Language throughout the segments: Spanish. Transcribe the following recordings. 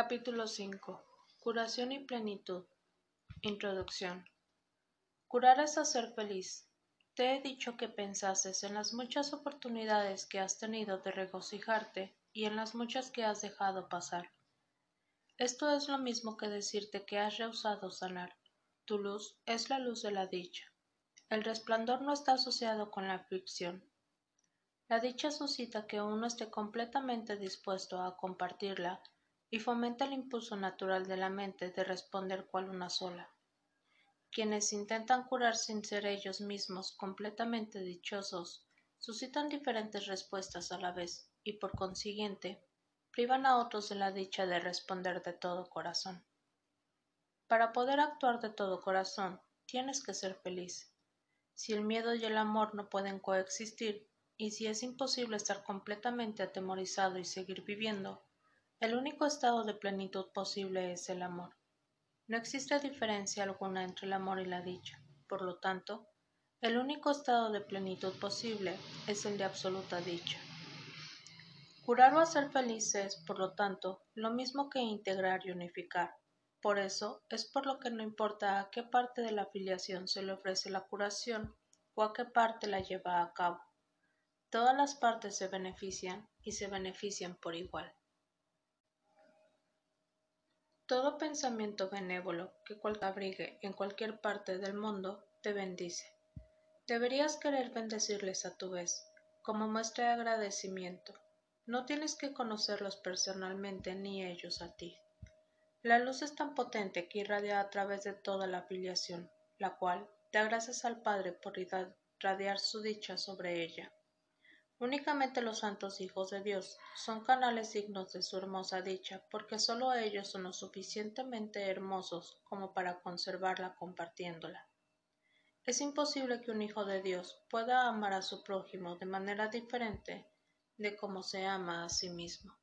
Capítulo 5 Curación y plenitud Introducción Curar es hacer feliz. Te he dicho que pensases en las muchas oportunidades que has tenido de regocijarte y en las muchas que has dejado pasar. Esto es lo mismo que decirte que has rehusado sanar. Tu luz es la luz de la dicha. El resplandor no está asociado con la aflicción. La dicha suscita que uno esté completamente dispuesto a compartirla y fomenta el impulso natural de la mente de responder cual una sola. Quienes intentan curar sin ser ellos mismos completamente dichosos, suscitan diferentes respuestas a la vez y por consiguiente privan a otros de la dicha de responder de todo corazón. Para poder actuar de todo corazón, tienes que ser feliz. Si el miedo y el amor no pueden coexistir, y si es imposible estar completamente atemorizado y seguir viviendo, el único estado de plenitud posible es el amor. No existe diferencia alguna entre el amor y la dicha. Por lo tanto, el único estado de plenitud posible es el de absoluta dicha. Curar o hacer feliz es, por lo tanto, lo mismo que integrar y unificar. Por eso es por lo que no importa a qué parte de la afiliación se le ofrece la curación o a qué parte la lleva a cabo. Todas las partes se benefician y se benefician por igual. Todo pensamiento benévolo que cual abrigue en cualquier parte del mundo te bendice. Deberías querer bendecirles a tu vez, como muestra de agradecimiento. No tienes que conocerlos personalmente ni ellos a ti. La luz es tan potente que irradia a través de toda la afiliación, la cual da gracias al Padre por irradiar su dicha sobre ella. Únicamente los santos hijos de Dios son canales dignos de su hermosa dicha, porque sólo ellos son lo suficientemente hermosos como para conservarla compartiéndola. Es imposible que un hijo de Dios pueda amar a su prójimo de manera diferente de como se ama a sí mismo.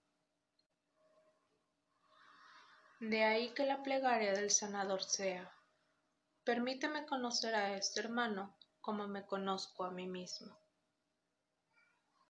De ahí que la plegaria del sanador sea, permíteme conocer a este hermano como me conozco a mí mismo.